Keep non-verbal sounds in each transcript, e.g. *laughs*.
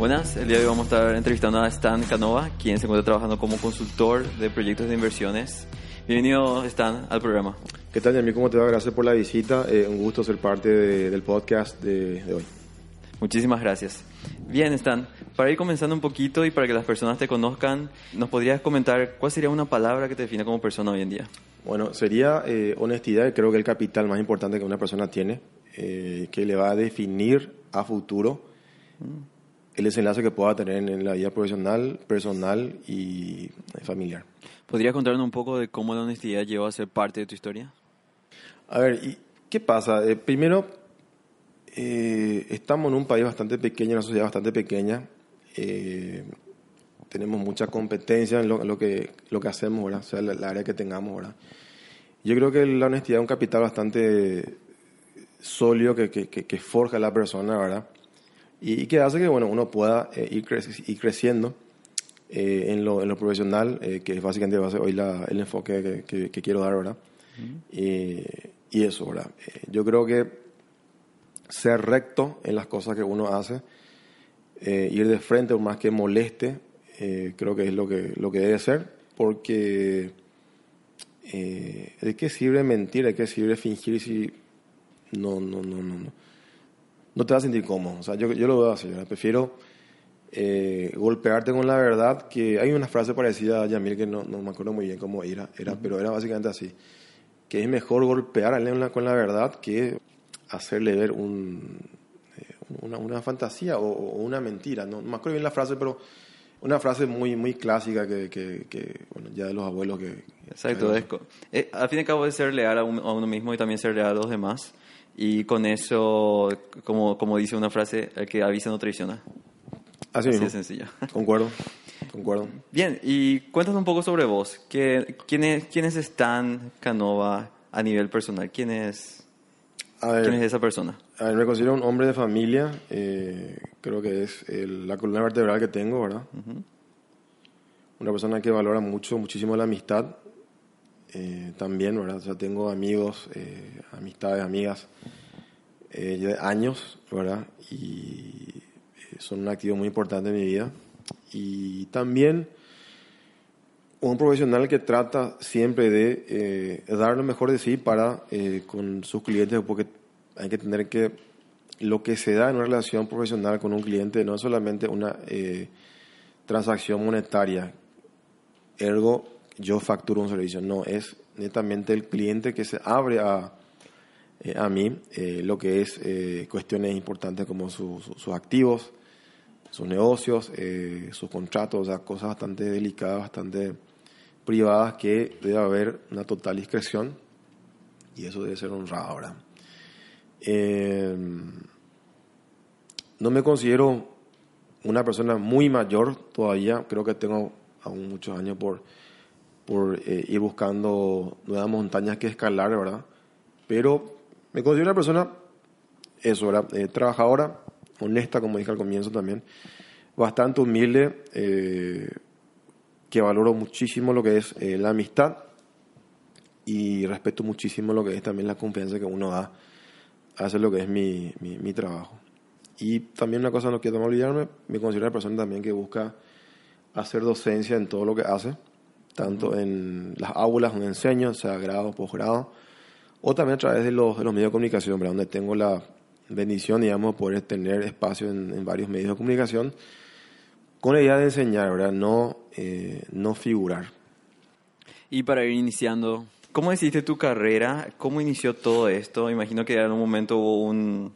Buenas, el día de hoy vamos a estar entrevistando a Stan Canova, quien se encuentra trabajando como consultor de proyectos de inversiones. Bienvenido, Stan, al programa. ¿Qué tal, Yamil? ¿Cómo te va? Gracias por la visita. Eh, un gusto ser parte de, del podcast de, de, hoy. Muchísimas gracias. Bien, Stan, para ir comenzando un poquito y para que las personas te conozcan, ¿nos podrías comentar cuál sería una palabra que te define como persona hoy en día? Bueno, sería eh, honestidad, creo que el capital más importante que una persona tiene, eh, que le va a definir a futuro. El desenlace que pueda tener en la vida profesional, personal y familiar. ¿Podrías contarnos un poco de cómo la honestidad llevó a ser parte de tu historia? A ver, ¿y ¿qué pasa? Eh, primero, eh, estamos en un país bastante pequeño, una sociedad bastante pequeña. Eh, tenemos mucha competencia en lo, que, lo que hacemos, ¿verdad? o sea, la, área que tengamos. ¿verdad? Yo creo que la honestidad es un capital bastante sólido que, que, que forja a la persona, ¿verdad? Y, que hace que bueno, uno pueda eh, ir, creciendo eh, en, lo, en, lo, profesional, eh, que es básicamente hoy la, el enfoque que, que, quiero dar ahora. y eso, ¿verdad? yo creo que ser recto en las cosas que uno hace, ir de frente, por más que moleste, creo que es lo que, lo que debe ser, porque ¿de qué sirve mentir? ¿De qué sirve fingir si no, no, no, no? no no te vas a sentir cómodo. O sea, yo, yo lo veo así. Prefiero eh, golpearte con la verdad, que hay una frase parecida a Yamil que no, no me acuerdo muy bien cómo era, era pero era básicamente así, que es mejor golpear a León con la verdad que hacerle ver un, eh, una, una, fantasía o, una mentira. No, me acuerdo bien la frase, pero una frase muy muy clásica que, que, bueno, ya de los abuelos que... Exacto, es, eh, al fin y al cabo es ser leal a, a, uno mismo y también ser leal a los demás. Y con eso, como, como dice una frase, el que avisa no traiciona. Así, Así de sencillo. Concuerdo, concuerdo. Bien, y cuéntanos un poco sobre vos. ¿Qué, quiénes, ¿Quiénes están Canova a nivel personal? ¿Quién es, ¿quién es esa persona? A ver, me considero un hombre de familia. Eh, creo que es la columna vertebral que tengo, ¿verdad? Una persona que valora mucho, muchísimo la amistad. Eh, también, ¿verdad? O tengo amigos, eh, amistades, amigas eh, de años, ¿verdad? Y son un activo muy importante en mi vida. Y también un profesional que trata siempre de dar lo mejor de sí para con sus clientes, porque hay que tener que lo que se da en una relación profesional con un cliente no es solamente una transacción monetaria, ergo yo facturo un servicio, no, es netamente el cliente que se abre a, eh, a mí eh, lo que es eh, cuestiones importantes como sus activos, sus negocios, sus contratos, o sea, cosas bastante delicadas, bastante privadas que debe haber una total discreción y eso debe ser honrado ahora. no me considero una persona muy mayor todavía, creo que tengo aún muchos años por por eh, ir buscando nuevas montañas que escalar, ¿verdad? Pero me considero una persona, eso, ¿verdad? Eh, trabajadora, honesta, como dije al comienzo también, bastante humilde, eh, que valoro muchísimo lo que es la amistad y respeto muchísimo lo que es también la confianza que uno da a hacer lo que es mi, mi, trabajo. Y también una cosa no quiero olvidarme, me considero una persona también que busca hacer docencia en todo lo que hace tanto en las aulas donde enseño, sea grado, posgrado, o también a través de los, de los medios de comunicación, donde tengo la bendición, digamos, de poder tener espacio en, varios medios de comunicación, con la idea de enseñar, ¿verdad? No, eh, no figurar. Y para ir iniciando, ¿cómo hiciste tu carrera? ¿Cómo inició todo esto? Imagino que en un momento hubo un,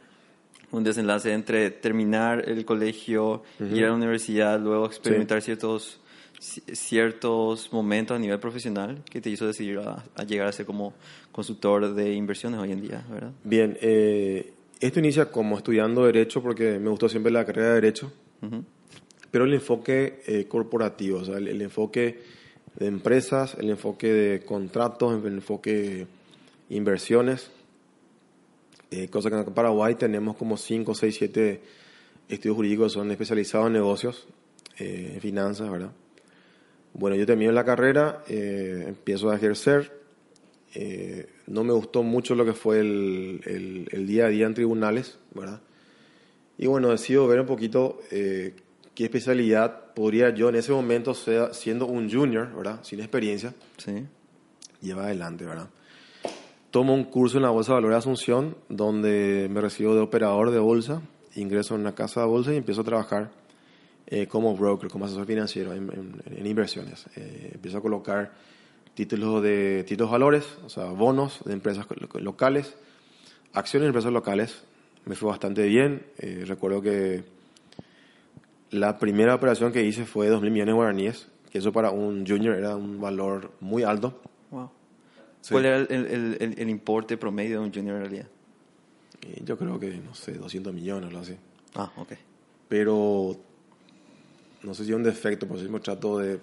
un desenlace entre terminar el colegio, ir a la universidad, luego experimentar ciertos ciertos momentos a nivel profesional que te hizo decidir a, llegar a ser como consultor de inversiones hoy en día, ¿verdad? Bien, eh, esto inicia como estudiando Derecho porque me gustó siempre la carrera de Derecho, pero el enfoque eh, corporativo, o sea, el, el enfoque de empresas, el enfoque de contratos, el enfoque de inversiones. Eh, cosa que en Paraguay tenemos como 5, 6, 7 estudios jurídicos que son especializados en negocios, eh, en finanzas, ¿verdad? Bueno, yo termino la carrera, eh, empiezo a ejercer. eh, no me gustó mucho lo que fue el, el- el día a día en tribunales, ¿verdad? Y bueno, decido ver un poquito eh, qué especialidad podría yo en ese momento, sea, siendo un junior, ¿verdad? Sin experiencia, Sí. llevar adelante, ¿verdad? Tomo un curso en la Bolsa de Valores de Asunción, donde me recibo de operador de bolsa, ingreso en una casa de bolsa y empiezo a trabajar eh, como broker, como asesor financiero en, en- en inversiones. Eh, empiezo a colocar títulos de títulos valores, o sea, bonos de empresas lo- locales, acciones de empresas locales. Me fue bastante bien. Eh, recuerdo que la primera operación que hice fue de 2.000 millones de guaraníes, que eso para un junior era un valor muy alto. Wow. Sí. ¿Cuál era el, el- el- el importe promedio de un junior en realidad? Eh, yo creo que, no sé, 200 millones o algo así. Ah, ok. Pero no sé si es un defecto, por eso mismo trato de,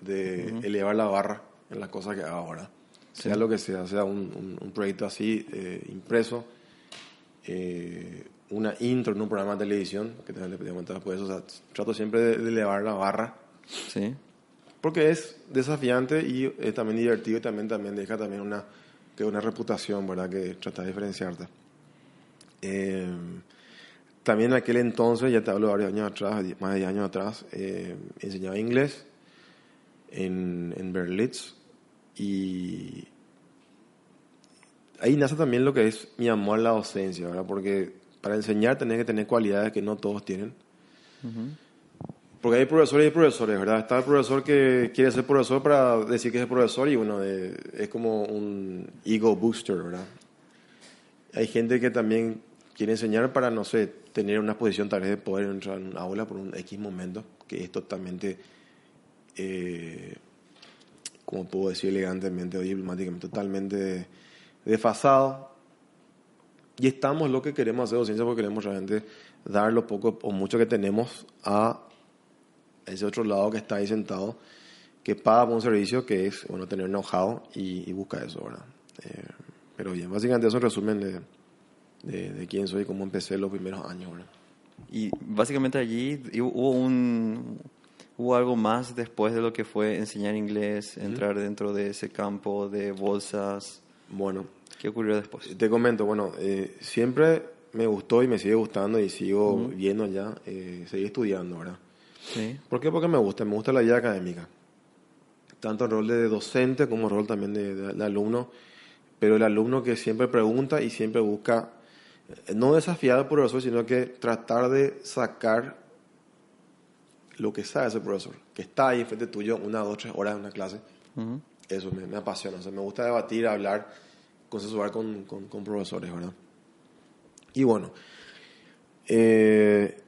de elevar la barra en las cosas que hago ahora. Sea Sí. lo que sea, sea un, un- un proyecto así, eh, impreso, eh, una intro en un programa de televisión, que te, voy a contar después, o sea, trato siempre de, de elevar la barra, Sí. porque es desafiante y es también divertido y también, también deja también una, que una reputación, ¿verdad? Que trata de diferenciarte. Eh, también en aquel entonces, ya te hablo de varios años atrás, más de 10 años atrás, eh, enseñaba inglés en, en Berlitz y ahí nace también lo que es mi amor a la docencia, ¿verdad? Porque para enseñar tenés que tener cualidades que no todos tienen. Porque hay profesores y hay profesores, ¿verdad? Está el profesor que quiere ser profesor para decir que es profesor y bueno, es como un ego booster, ¿verdad? Hay gente que también quiere enseñar para, no sé, tener una posición tal vez de poder entrar en un aula por un X momento, que es totalmente, eh, como puedo decir elegantemente o diplomáticamente, totalmente desfasado. Y estamos lo que queremos hacer docencia porque queremos realmente dar lo poco o mucho que tenemos a ese otro lado que está ahí sentado, que paga por un servicio que es, bueno, tener know-how y, y busca eso, ¿verdad? Eh, pero bien, básicamente eso es un resumen de, de, de quién soy cómo empecé los primeros años, ¿verdad? Y básicamente allí hubo un hubo algo más después de lo que fue enseñar inglés, entrar dentro de ese campo de bolsas. Bueno, ¿Qué ocurrió después? te comento, bueno, eh, siempre me gustó y me sigue gustando y sigo viendo ya, eh, seguir estudiando, ¿verdad? Sí. ¿Por qué? Porque me gusta, me gusta la vida académica. Tanto el rol de docente como el rol también de, de- de alumno, pero el alumno que siempre pregunta y siempre busca, no desafiar al profesor, sino que tratar de sacar lo que sabe ese profesor, que está ahí frente tuyo una, dos, tres horas en una clase. Ujú. Eso me, me apasiona, o sea, me gusta debatir, hablar, consensuar con, con, con profesores, ¿verdad? Y bueno, eh,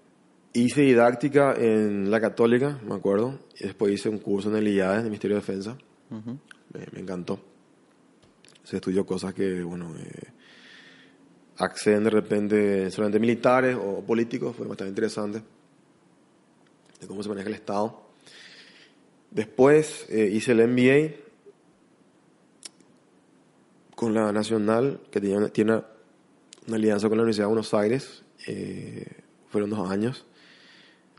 hice didáctica en la católica, me acuerdo, después hice un curso en el IADE, en el Ministerio de Defensa, Ujú. me, me encantó. Se estudió cosas que, bueno, eh, acceden de repente solamente militares o políticos, fue bastante interesante, de cómo se maneja el Estado. Después eh, hice el MBA con la Nacional, que tiene, tiene una, una alianza con la Universidad de Buenos Aires. eh, fueron dos años.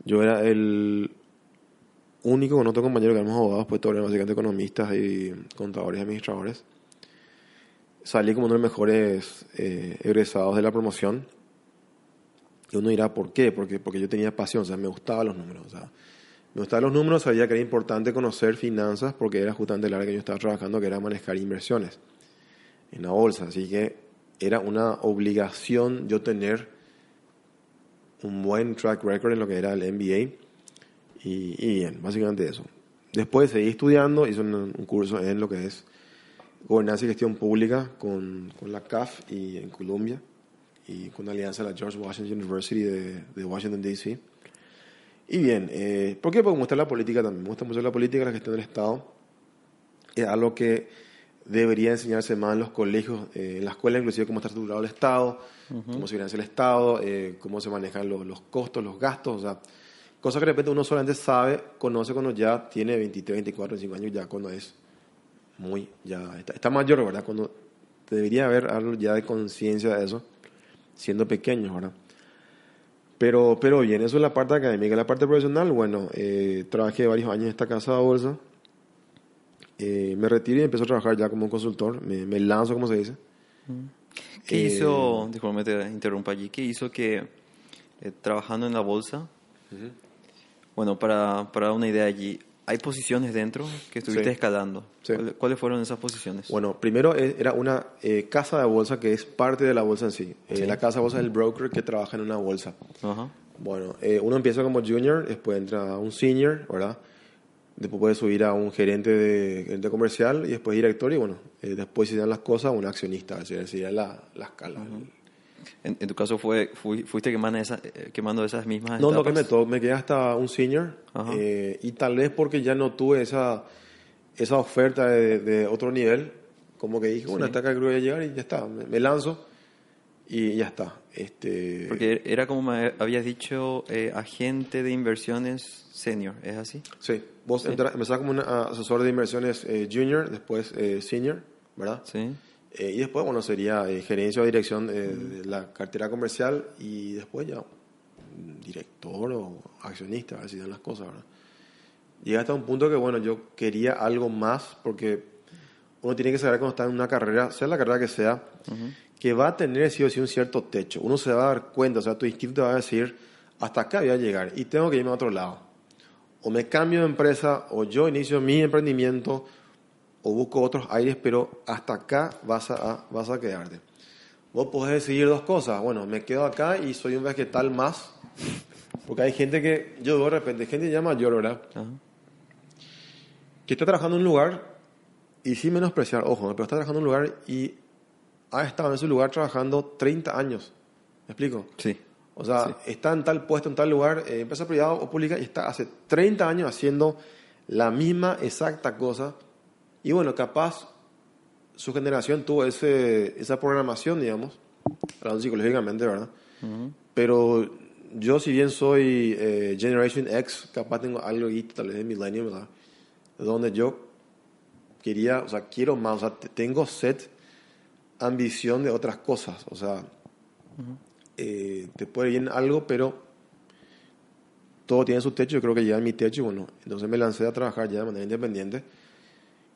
Yo era el único con otro compañero que éramos abogados, pues todos eran básicamente economistas y contadores y administradores. Salí como uno de los mejores eh, egresados de la promoción. Y uno dirá, ¿por qué? Porque, porque yo tenía pasión, o sea, me gustaban los números. O sea, me gustaban los números, sabía que era importante conocer finanzas porque era justamente el área que yo estaba trabajando, que era manejar inversiones en la bolsa. Así que era una obligación yo tener un buen track record en lo que era el MBA. Y, y bien, básicamente eso. Después seguí estudiando, hice un, un curso en lo que es gobernanza y gestión pública con, con la CAF y en Colombia y con la alianza de la George Washington University de, de Washington, D.C. Y bien, eh, ¿por qué? Porque me gusta la política también. Me gusta mucho la política, la gestión del Estado. Es algo que debería enseñarse más en los colegios, eh, en la escuela, inclusive cómo está estructurado el Estado, cómo se financia el Estado, eh, cómo se manejan los, los costos, los gastos, o sea, Cosa que de repente uno solamente sabe, conoce cuando ya tiene 23, 24, 25 años, ya cuando es muy, ya está, está mayor, ¿verdad? Cuando debería haber algo ya de conciencia de eso, siendo pequeño, ¿verdad? Pero, pero bien, eso es la parte académica. La parte profesional, bueno, eh, trabajé varios años en esta casa de bolsa. Eh, me retiré y empecé a trabajar ya como consultor. Me, me lanzo, como se dice. ¿Qué Eh, hizo, disculpe te interrumpa allí, qué hizo que eh, trabajando en la bolsa, bueno, para, para una idea allí, ¿hay posiciones dentro que estuviste Sí. escalando? Sí. ¿Cuál- ¿Cuáles fueron esas posiciones? Bueno, primero eh, era una eh, casa de bolsa que es parte de la bolsa en sí. Eh, Sí. La casa de bolsa es el broker que trabaja en una bolsa. Ajá. Bueno, eh, uno empieza como junior, después entra a un senior, ¿verdad? Después puede subir a un gerente de, gerente comercial y después director y bueno, eh, después si dan las cosas, un accionista, es decir, sería la, la escala. En, en tu caso fue, fui- fuiste quemando, esa, eh, quemando esas mismas No, no etapas? que me, to- me quedé hasta un senior eh, y tal vez porque ya no tuve esa, esa oferta de, de otro nivel, como que dije, bueno, hasta acá creo que voy a llegar y ya está, me, me lanzo y ya está. Este, Porque era como me habías dicho, eh, agente de inversiones senior, ¿es así? Sí, vos entra- empezás como un asesor de inversiones eh, junior, después eh, senior, ¿verdad? Sí. Eh, y después, bueno, sería eh, gerencia o dirección eh, de la cartera comercial y después ya director o accionista, así dan las cosas, ¿verdad? Llega hasta un punto que, bueno, yo quería algo más porque uno tiene que saber cuando está en una carrera, sea la carrera que sea, que va a tener sí o sí un cierto techo. Uno se va a dar cuenta, o sea, tu instinto va a decir, hasta acá voy a llegar y tengo que irme a otro lado. O me cambio de empresa, o yo inicio mi emprendimiento, o busco otros aires, pero hasta acá vas a, vas a quedarte. Vos podés decidir dos cosas. Bueno, me quedo acá y soy un vegetal más. Porque hay gente que, yo de repente, gente ya mayor, ¿verdad? Ajá. que está trabajando en un lugar y sin menospreciar, ojo, pero está trabajando en un lugar y ha estado en ese lugar trabajando 30 años. ¿Me explico? Sí. O sea, Sí. está en tal puesto, en tal lugar, eh, empresa privada o pública, y está hace 30 años haciendo la misma exacta cosa. Y bueno, capaz su generación tuvo ese, esa programación, digamos, hablando psicológicamente, ¿verdad? Ujú. Pero yo, si bien soy eh, Generation X, capaz tengo algo ahí, tal vez de Millennium, ¿verdad? Donde yo quería, o sea, quiero más, o sea, te- tengo sed, ambición de otras cosas, o sea, eh, te puede ir bien algo, pero todo tiene su techo, yo creo que ya en mi techo, bueno, entonces me lancé a trabajar ya de manera independiente,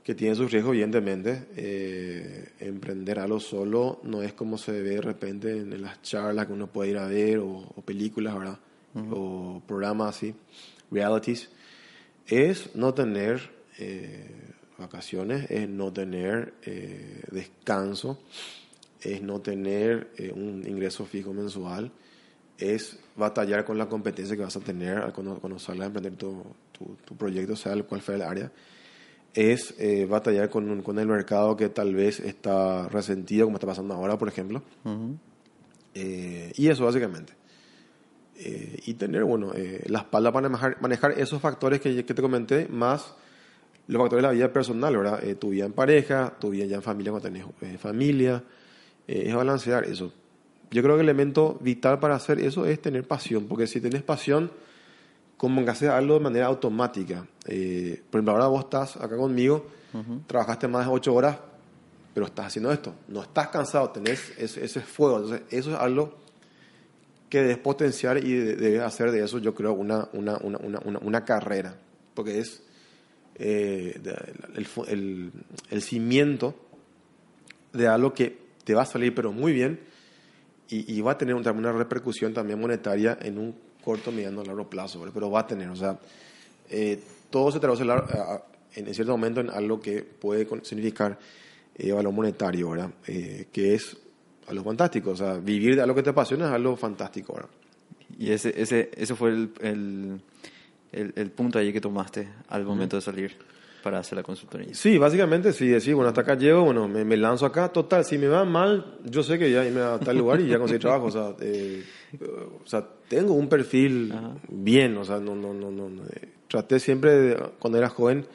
que tiene sus riesgos, evidentemente. Eh, emprender algo solo no es como se ve de repente en, las charlas que uno puede ir a ver o, o películas, ¿verdad? O programas así, realities. Es no tener eh, vacaciones, es no tener eh, descanso, es no tener un ingreso fijo mensual, es batallar con la competencia que vas a tener cuando, cuando salgas a emprender tu, tu, tu proyecto, sea el cual fuera el área es eh, batallar con, un- con el mercado que tal vez está resentido, como está pasando ahora, por ejemplo. Eh, y eso básicamente. Eh, y tener, bueno, la espalda para manejar, manejar esos factores que, que te comenté, más los factores de la vida personal, ¿verdad? Tu vida en pareja, tu vida ya en familia cuando tenés familia, es balancear eso. Yo creo que el elemento vital para hacer eso es tener pasión, porque si tenés pasión, como que haces algo de manera automática. Eh, por ejemplo, ahora vos estás acá conmigo, trabajaste más de ocho horas, pero estás haciendo esto. No estás cansado, tenés ese, ese fuego. Entonces, eso es algo que debes potenciar y de- debes hacer de eso, yo creo, una, una, una, una, una, una carrera. Porque es eh, el, fu- el- el cimiento de algo que te va a salir, pero muy bien, y, y va a tener una repercusión también monetaria en un corto, mediano, largo plazo, ¿verdad? pero va a tener, o sea, eh, todo se traduce en, cierto momento en algo que puede significar eh, valor monetario, ¿verdad? Eh, que es algo fantástico, o sea, vivir de algo que te apasiona es algo fantástico, ¿verdad? Y ese, ese, ese fue el, el, el, el punto ahí que tomaste al momento de salir para hacer la consultoría. Sí, básicamente sí, decir, bueno, hasta acá llego, bueno, me, me lanzo acá, total, si me va mal, yo sé que ya irme a tal lugar y ya conseguí trabajo, o sea, eh, o sea, tengo un perfil Ajá. bien, o sea, no, no, no, no, eh, traté siempre, de, cuando era joven,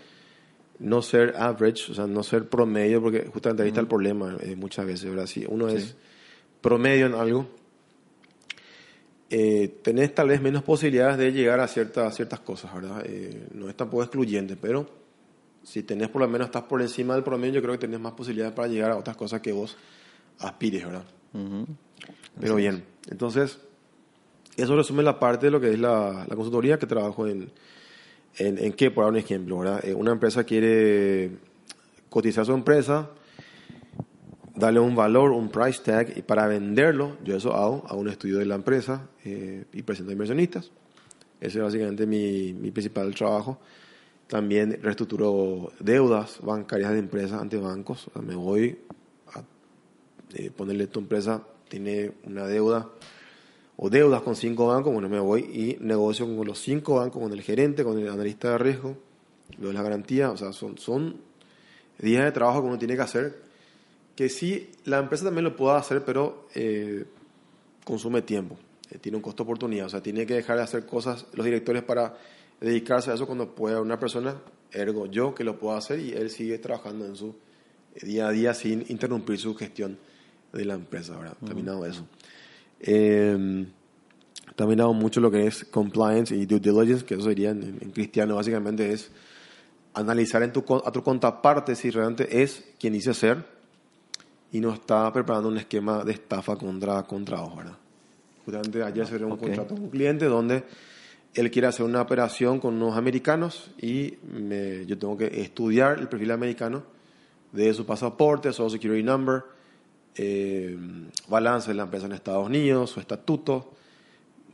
no ser average, o sea, no ser promedio, porque justamente ahí está el problema eh, muchas veces, ¿verdad? Si uno es promedio en algo, eh, tenés tal vez menos posibilidades de llegar a ciertas, ciertas cosas, ¿verdad? Eh, no es tampoco excluyente, pero si tenés por lo menos, estás por encima del promedio, yo creo que tenés más posibilidades para llegar a otras cosas que vos aspires, ¿verdad? Pero bien, entonces, eso resume la parte de lo que es la, la consultoría que trabajo en, en, en qué, por dar un ejemplo, ¿verdad? Eh, una empresa quiere cotizar su empresa, darle un valor, un price tag, y para venderlo, yo eso hago, hago un estudio de la empresa eh, y presento a inversionistas. Ese es básicamente mi, mi principal trabajo. También reestructuro deudas bancarias de empresas ante bancos. O sea, me voy a eh, ponerle tu empresa, tiene una deuda o deudas con cinco bancos, bueno, me voy y negocio con los cinco bancos, con el gerente, con el analista de riesgo, veo la garantía, o sea, son, son días de trabajo que uno tiene que hacer, que sí, la empresa también lo puede hacer, pero eh, consume tiempo, eh, tiene un costo oportunidad, o sea, tiene que dejar de hacer cosas los directores para dedicarse a eso cuando pueda una persona, ergo yo, que lo pueda hacer y él sigue trabajando en su día a día sin interrumpir su gestión de la empresa, ¿verdad? Terminado eso. Eh, también hago mucho lo que es compliance y due diligence, que eso sería en, en cristiano básicamente es analizar en tu, a tu contraparte si realmente es quien dice ser y no está preparando un esquema de estafa contra, contra ¿verdad? Justamente ayer se dio un Ok. contrato con un cliente donde él quiere hacer una operación con unos americanos y me- yo tengo que estudiar el perfil americano de su pasaporte, social security number, eh, balance de la empresa en Estados Unidos, su estatuto,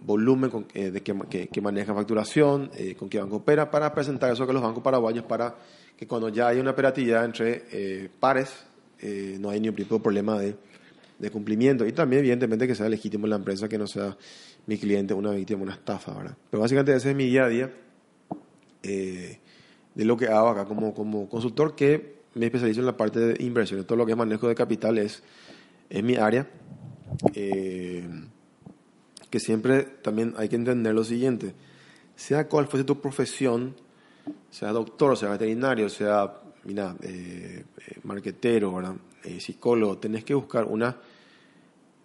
volumen con, eh, de que, maneja facturación, eh, con qué banco opera, para presentar eso a los bancos paraguayos para que cuando ya haya una operatividad entre eh, pares, eh, no hay ningún tipo de problema de, de cumplimiento. Y también, evidentemente, que sea legítimo la empresa, que no sea mi cliente una víctima, una estafa, ¿verdad? Pero básicamente ese es mi día a día eh, de lo que hago acá como, como consultor, que me especializo en la parte de inversiones. Todo lo que es manejo de capital es, es mi área. Eh, que siempre también hay que entender lo siguiente. Sea cual fuese tu profesión, sea doctor, sea veterinario, sea, mira, eh, eh, marquetero, ¿verdad? Eh, psicólogo, tenés que buscar una,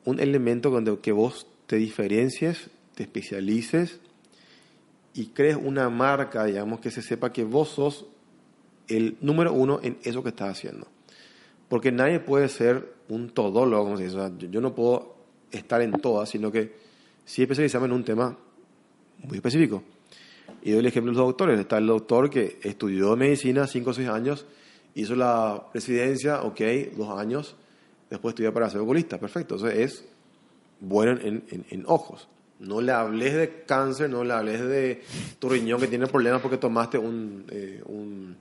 un elemento donde que vos te diferencies, te especialices y crees una marca, digamos, que se sepa que vos sos el número uno en eso que estás haciendo. Porque nadie puede ser un todólogo, como se dice. O sea, yo, no puedo estar en todas, sino que sí especializarme en un tema muy específico. Y doy el ejemplo de los doctores. Está el doctor que estudió medicina 5 o 6 años, hizo la residencia, ok, dos años, después estudió para ser oculista, perfecto. Entonces es bueno en, en- en ojos. No le hables de cáncer, no le hables de tu riñón que tiene problemas porque tomaste un, eh, un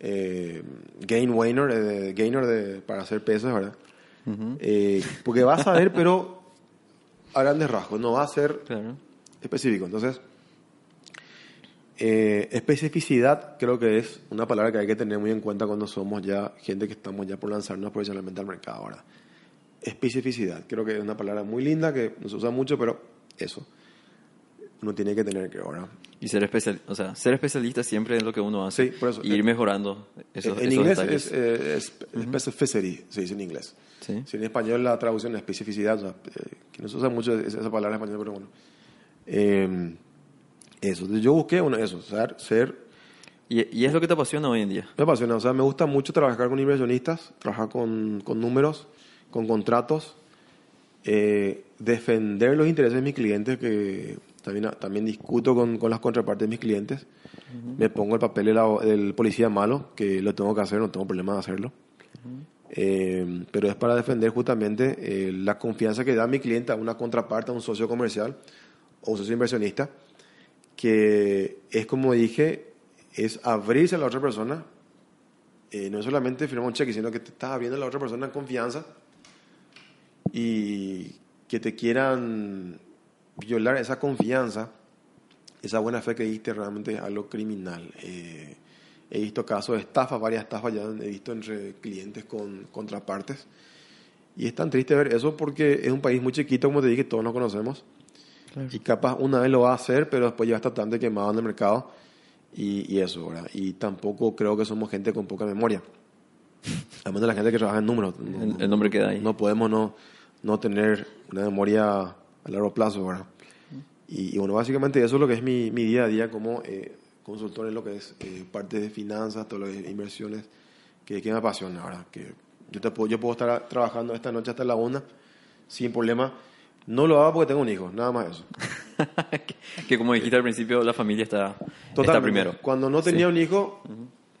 eh, gain wainer, eh, gainer de- para hacer pesos, ¿verdad? Eh, porque vas a ver, pero a grandes rasgos, no va a ser Claro. específico. Entonces, eh, especificidad creo que es una palabra que hay que tener muy en cuenta cuando somos ya gente que estamos ya por lanzarnos profesionalmente al mercado ahora. Especificidad, creo que es una palabra muy linda que no se usa mucho, pero eso uno tiene que tener que ahora. Y ser especial, o sea, ser especialista siempre en lo que uno hace. Sí, por eso. Y ir mejorando esos, en esos inglés detalles. es, eh, es specificity, se dice en inglés. Sí. Si en español la traducción es especificidad, o sea, eh, que no se usa mucho esa palabra en español, pero bueno. Eh, eso, yo busqué bueno, eso, ser, ser Y, y es lo que te apasiona hoy en día. Me apasiona, o sea, me gusta mucho trabajar con inversionistas, trabajar con, con números, con contratos, eh, defender los intereses de mis clientes, que también, también discuto con, con las contrapartes de mis clientes. Me pongo el papel del, del policía malo, que lo tengo que hacer, no tengo problema de hacerlo. Eh, pero es para defender justamente eh, la confianza que da mi cliente a una contraparte, a un socio comercial o un socio inversionista, que es como dije, es abrirse a la otra persona, eh, no es solamente firmar un cheque, sino que te estás abriendo a la otra persona en confianza y que te quieran violar esa confianza, esa buena fe que diste realmente es algo criminal. Eh, he visto casos de estafa, varias estafas ya he visto entre clientes con contrapartes. Y es tan triste ver eso porque es un país muy chiquito, como te dije, todos nos conocemos. Y capaz una vez lo va a hacer, pero después ya está tan de quemado en el mercado. Y, y eso, ¿verdad? Y tampoco creo que somos gente con poca memoria. Además de la gente que trabaja en números. No- El, el nombre queda ahí. no podemos no, no tener una memoria a largo plazo, ¿verdad? Y, bueno, básicamente eso es lo que es mi, mi día a día como eh, consultor en lo que es eh, parte de finanzas, todo lo que es inversiones, que, que me apasiona ahora. Que yo, te puedo, yo puedo estar trabajando esta noche hasta la una sin problema. No lo hago porque tengo un hijo, nada más eso. *laughs* que, como dijiste al principio, la familia está, está primero. Cuando no tenía un hijo,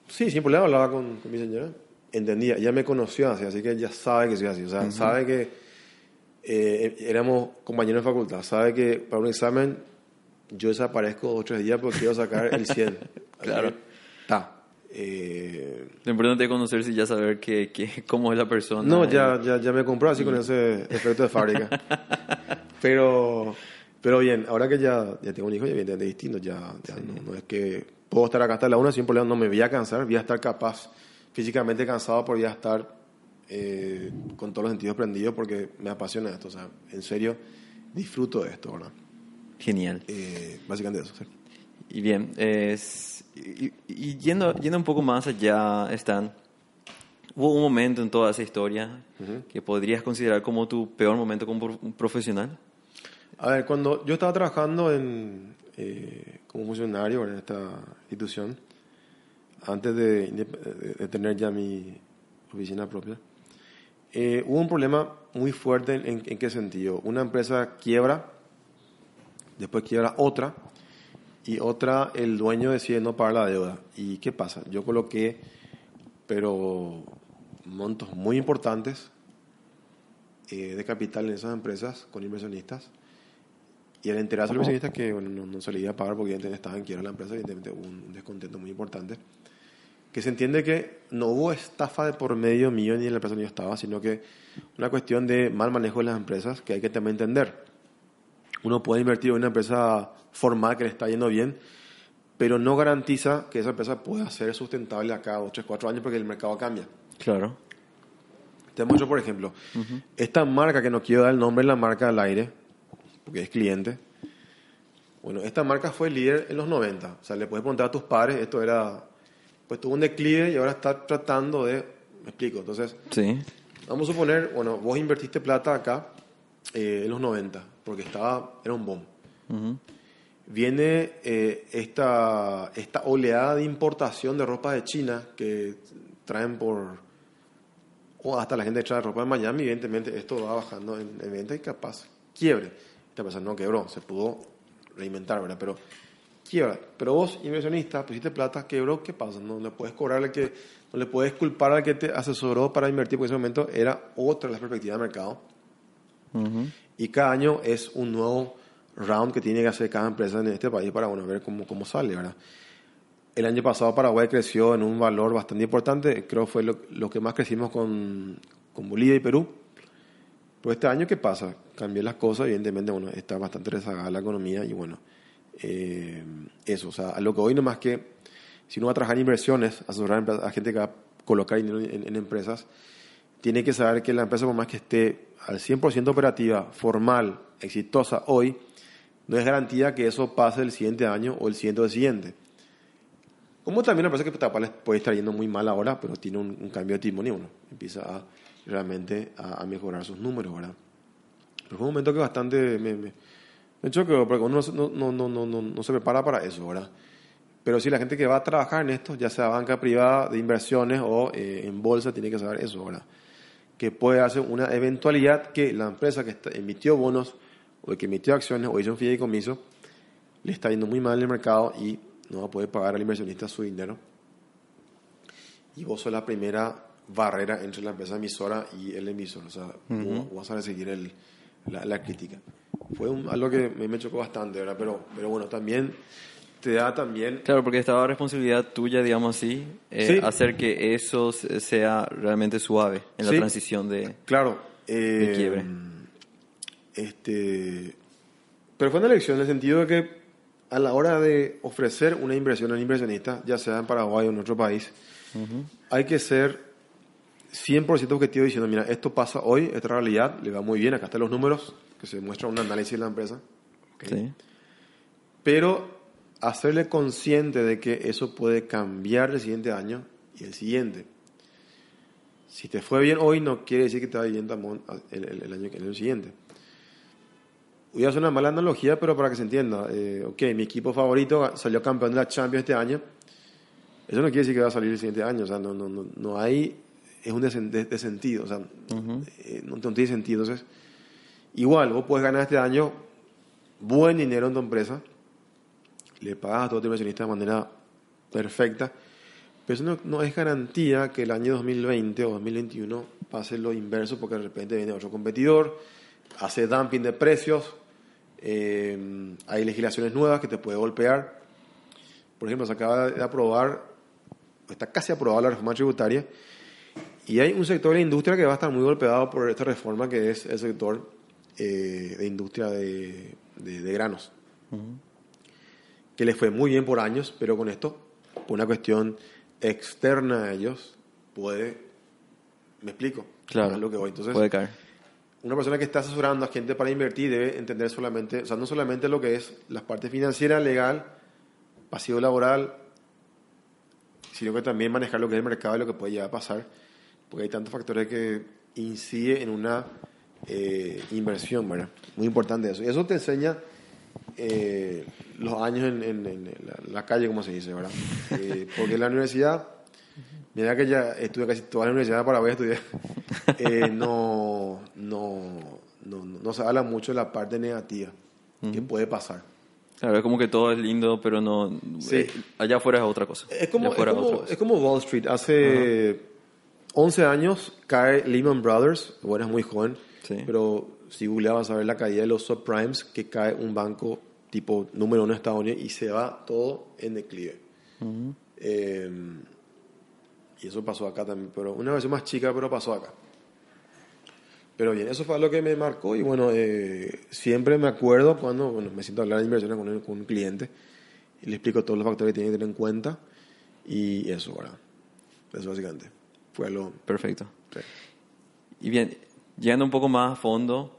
sí, sin problema hablaba con, con, mi señora. Entendía, ya me conoció así, así que ella sabe que soy así. O sea, sabe que eh, éramos compañeros de facultad. Sabe que para un examen yo desaparezco dos o tres días porque quiero sacar el 100. *laughs* claro. Está. Eh, Lo importante es conocerse y ya saber que, que, cómo es la persona. No, ya, ya, ya me compró así con ese efecto de fábrica. *laughs* pero, pero bien, ahora que ya, ya tengo un hijo, ya viene distinto. Ya, ya no, es que puedo estar acá hasta la una sin problema, no me voy a cansar, voy a estar capaz, físicamente cansado, pero voy a estar eh, con todos los sentidos prendidos porque me apasiona esto. O sea, en serio, disfruto de esto, ¿verdad? Genial. Eh, básicamente eso. Y bien, es y, yendo, yendo un poco más allá, Stan, ¿hubo un momento en toda esa historia que podrías considerar como tu peor momento como profesional? A ver, cuando yo estaba trabajando en, eh, como funcionario en esta institución, antes de, tener ya mi oficina propia, eh, hubo un problema muy fuerte en, qué sentido. Una empresa quiebra, después quiebra otra, y otra, el dueño decide no pagar la deuda. ¿Y qué pasa? Yo coloqué, pero montos muy importantes eh, de capital en esas empresas con inversionistas. Y al enterarse los inversionistas que bueno, no, se le iba a pagar porque evidentemente estaba en quiebra la empresa, evidentemente hubo un descontento muy importante. Que se entiende que no hubo estafa de por medio mío ni en la empresa ni yo estaba, sino que una cuestión de mal manejo de las empresas que hay que también entender. Uno puede invertir en una empresa formal que le está yendo bien, pero no garantiza que esa empresa pueda ser sustentable a cada 2, 3, 4 años porque el mercado cambia. Claro. Te muestro, por ejemplo, esta marca que no quiero dar el nombre la marca al aire, porque es cliente. Bueno, esta marca fue líder en los 90. O sea, le puedes preguntar a tus padres, esto era, pues tuvo un declive y ahora está tratando de, me explico, entonces, sí. vamos a suponer, bueno, vos invertiste plata acá eh, en los 90, porque estaba, era un boom. Viene eh, esta, esta oleada de importación de ropa de China que traen por, o hasta la gente trae ropa de Miami, evidentemente esto va bajando en, venta y capaz quiebre. Esta persona no quebró, se pudo reinventar, ¿verdad? Pero quiebra. Pero vos, inversionista, pusiste plata, quebró, ¿qué pasa? No le puedes cobrar al que, no le puedes culpar al que te asesoró para invertir, porque en ese momento era otra la perspectiva de mercado. Y cada año es un nuevo round que tiene que hacer cada empresa en este país para bueno, ver cómo, cómo sale. ¿verdad? El año pasado Paraguay creció en un valor bastante importante, creo que fue lo, que más crecimos con, con, Bolivia y Perú. Pero este año, ¿qué pasa? Cambió las cosas, evidentemente, bueno, está bastante rezagada la economía y bueno, eh, eso, o sea, a lo que hoy más que si uno va a trabajar inversiones, asesorar a gente que va a colocar dinero en, en empresas, tiene que saber que la empresa, por más que esté al 100% operativa, formal, exitosa hoy, no es garantía que eso pase el siguiente año o el siguiente del siguiente. Como también me parece que Tapal puede estar yendo muy mal ahora, pero tiene un, cambio de timón y uno empieza a, realmente a, mejorar sus números, ¿verdad? Pero fue un momento que bastante me, me, me choqueó, porque uno no, no, no, no, no se prepara para eso, ¿verdad? Pero si la gente que va a trabajar en esto, ya sea banca privada de inversiones o eh, en bolsa, tiene que saber eso, ¿verdad? Que puede hacer una eventualidad que la empresa que emitió bonos o que emitió acciones o hizo un fideicomiso, le está yendo muy mal en el mercado y no va a poder pagar al inversionista su dinero. Y vos sos la primera barrera entre la empresa emisora y el emisor. O sea, vos vas a seguir el, la, crítica. Fue algo que me, chocó bastante, ¿verdad? Pero, pero bueno, también te da también... Claro, porque estaba responsabilidad tuya, digamos así, eh, hacer que eso sea realmente suave en la transición de, claro, de quiebre. Eh, este, pero fue una elección en el sentido de que a la hora de ofrecer una inversión al inversionista, ya sea en Paraguay o en otro país, hay que ser 100% objetivo diciendo, mira, esto pasa hoy, esta realidad, le va muy bien, acá están los números, que se muestra un análisis de la empresa. Pero hacerle consciente de que eso puede cambiar el siguiente año y el siguiente. Si te fue bien hoy, no quiere decir que te va bien el, el, año, el año siguiente. voy a hacer una mala analogía, pero para que se entienda. Eh, ok, mi equipo favorito salió campeón de la Champions este año. Eso no quiere decir que va a salir el siguiente año. O sea, no, no, no, no hay. Es un de, de, sentido. O sea, eh, no, no, tiene sentido. Entonces, igual, vos puedes ganar este año buen dinero en tu empresa. Le pagas a todos tus inversionistas de manera perfecta. Pero eso no, no, es garantía que el año 2020 o 2021 pase lo inverso porque de repente viene otro competidor, hace dumping de precios, eh, hay legislaciones nuevas que te puede golpear. Por ejemplo, se acaba de aprobar, está casi aprobada la reforma tributaria, y hay un sector de la industria que va a estar muy golpeado por esta reforma, que es el sector eh, de industria de, de, granos, que les fue muy bien por años, pero con esto, por una cuestión externa a ellos, puede, me explico, claro, lo que voy. Entonces, puede caer. una persona que está asesorando a gente para invertir debe entender solamente, o sea, no solamente lo que es la parte financiera, legal, pasivo laboral, sino que también manejar lo que es el mercado y lo que puede llegar a pasar, porque hay tantos factores que inciden en una eh, inversión, ¿verdad? Muy importante eso. Y eso te enseña eh, los años en, la, calle, como se dice, ¿verdad? Eh, porque en la universidad Mira que ya estuve casi toda la universidad de Paraguay, estudié. Eh, no, no, no, no, se habla mucho de la parte negativa que puede pasar. Claro, es como que todo es lindo, pero no. Sí. Eh, allá afuera es otra cosa. Es como, es como, Wall Street. Hace 11 años cae Lehman Brothers. Bueno, es muy joven. Pero si googleabas a ver la caída de los subprimes, que cae un banco tipo número uno de Estados Unidos y se va todo en declive. eh, y eso pasó acá también, pero una vez más chica, pero pasó acá. Pero bien, eso fue lo que me marcó y bueno, eh, siempre me acuerdo cuando bueno, me siento a hablar de inversiones con, con, un cliente y le explico todos los factores que tiene que tener en cuenta y eso, ¿verdad? Eso básicamente fue lo... Perfecto. Y bien, llegando un poco más a fondo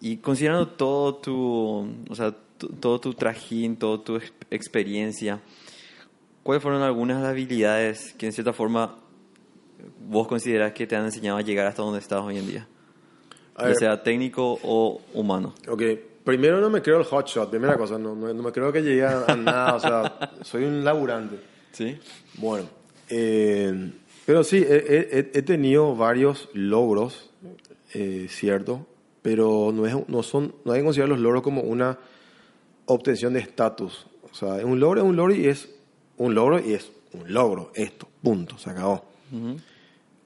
y considerando todo tu, o sea, todo tu trajín, toda tu experiencia, ¿cuáles fueron algunas habilidades que en cierta forma vos consideras que te han enseñado a llegar hasta donde estás hoy en día? ya sea técnico o humano. Ok, primero no me creo el hotshot, primera cosa, no, no, me creo que llegue a, nada, o sea, soy un laburante. Sí. Bueno, eh, pero sí, he, he, tenido varios logros, eh, cierto, pero no, es, no, son, no hay que considerar los logros como una obtención de estatus. O sea, un logro es un logro y es un logro y es un logro, esto, punto, se acabó.